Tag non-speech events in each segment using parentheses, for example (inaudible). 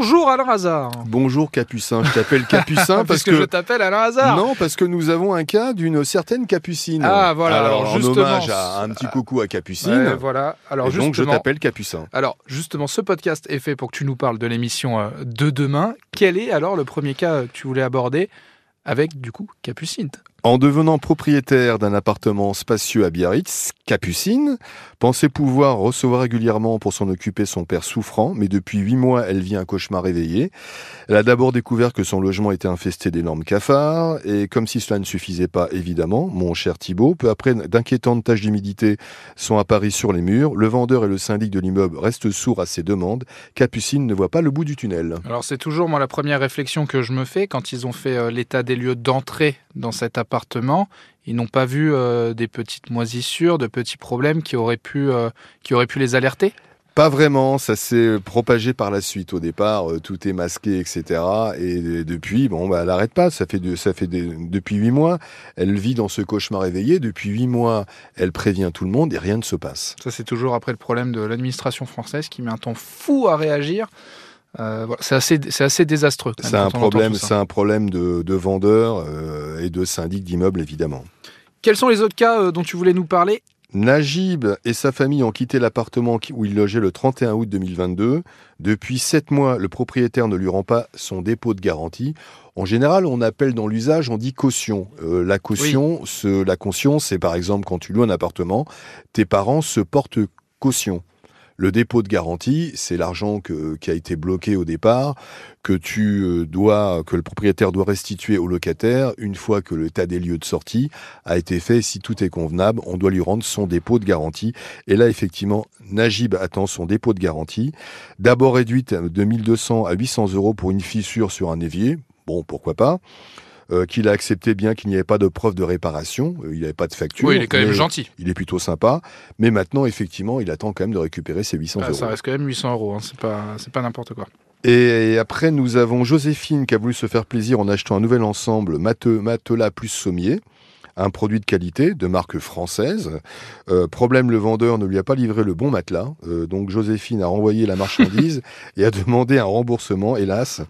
Bonjour Alain Hazard. Bonjour Capucin, je t'appelle Capucin (laughs) parce que, je t'appelle Alain Hazard. Non, parce que nous avons un cas d'une certaine Capucine. Ah voilà, alors, en justement, hommage à un petit coucou à Capucine. Ouais, voilà. Alors Et donc je justement- t'appelle Capucin. Alors justement, ce podcast est fait pour que tu nous parles de l'émission euh, de demain. Quel est alors le premier cas euh, que tu voulais aborder avec du coup Capucine? En devenant propriétaire d'un appartement spacieux à Biarritz, Capucine pensait pouvoir recevoir régulièrement pour s'en occuper son père souffrant, mais depuis huit mois, elle vit un cauchemar réveillé. Elle a d'abord découvert que son logement était infesté d'énormes cafards, et comme si cela ne suffisait pas, évidemment, mon cher Thibault, peu après, d'inquiétantes taches d'humidité sont apparues sur les murs. Le vendeur et le syndic de l'immeuble restent sourds à ses demandes. Capucine ne voit pas le bout du tunnel. Alors c'est toujours moi la première réflexion que je me fais quand ils ont fait euh, l'état des lieux d'entrée dans cet appartement. Ils n'ont pas vu euh, des petites moisissures, de petits problèmes qui auraient pu, euh, qui auraient pu les alerter? Pas vraiment, ça s'est propagé par la suite. Au départ, euh, tout est masqué, etc. Et depuis, bon, bah, elle n'arrête pas. Ça fait, de, ça fait des- depuis huit mois, elle vit dans ce cauchemar éveillé. Depuis huit mois, elle prévient tout le monde et rien ne se passe. Ça c'est toujours après le problème de l'administration française qui met un temps fou à réagir. Euh, voilà, c'est assez, désastreux. C'est un problème, un problème de, de vendeurs euh, et de syndics d'immeubles, évidemment. Quels sont les autres cas euh, dont tu voulais nous parler? Najib et sa famille ont quitté l'appartement où il logeait le 31 août 2022. Depuis sept mois, le propriétaire ne lui rend pas son dépôt de garantie. En général, on appelle dans l'usage, on dit caution. Euh, la caution, ce- la caution, c'est par exemple quand tu loues un appartement, tes parents se portent caution. Le dépôt de garantie, c'est l'argent qui a été bloqué au départ, euh, que le propriétaire doit restituer au locataire une fois que le tas des lieux de sortie a été fait. Si tout est convenable, on doit lui rendre son dépôt de garantie. Et là, effectivement, Najib attend son dépôt de garantie. D'abord réduite de 1200 à 800 euros pour une fissure sur un évier. Bon, pourquoi pas. Euh, qu'il a accepté bien qu'il n'y avait pas de preuve de réparation, euh, il n'y avait pas de facture. Oui, il est quand même gentil. Il est plutôt sympa, mais maintenant, effectivement, il attend quand même de récupérer ses 800 Ah, euros. ça reste quand même 800 euros. hein, C'est pas, pas n'importe quoi. Et après, nous avons Joséphine qui a voulu se faire plaisir en achetant un nouvel ensemble mate- matelas plus sommier, un produit de qualité de marque française. Euh, problème, le vendeur ne lui a pas livré le bon matelas. Euh, donc Joséphine a renvoyé la marchandise (laughs) et a demandé un remboursement. Hélas,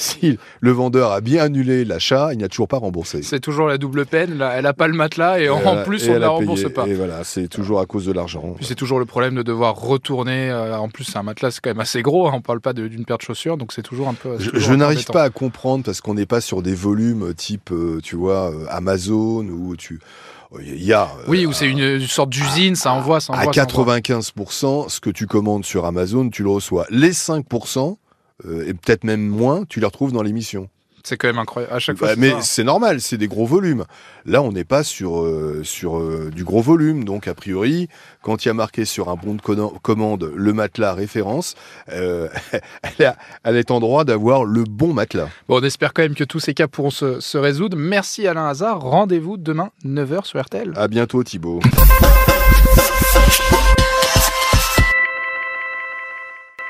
si le vendeur a bien annulé l'achat, il n'a toujours pas remboursé. C'est toujours la double peine. Là, elle a pas le matelas et en Euh, plus et on ne la a rembourse payé. pas. Et voilà, c'est toujours à cause de l'argent. C'est toujours le problème de devoir retourner. euh, en plus, c'est un matelas, c'est quand même assez gros. hein, on parle pas d'une paire de chaussures, donc c'est toujours un peu. Je, n'arrive pas à comprendre parce qu'on n'est pas sur des volumes type, euh, tu vois, euh, Amazon où tu. Il y a. euh, Oui, ou c'est une, une sorte d'usine, ça envoie, ça À envoie. ça envoie. 95%, ce que tu commandes sur Amazon, tu le reçois. Les 5%, euh, et peut-être même moins, tu les retrouves dans l'émission. C'est quand même incroyable. À chaque fois. Bah, mais c'est normal, c'est des gros volumes. Là, on n'est pas sur, euh, sur euh, du gros volume. Donc, a priori, quand il y a marqué sur un bon de commande le matelas référence, euh, (laughs) elle, a- elle est en droit d'avoir le bon matelas. Bon, on espère quand même que tous ces cas pourront se, se résoudre. Merci Alain Hazard. Rendez-vous demain 9h sur RTL. À bientôt, Thibaut. (laughs)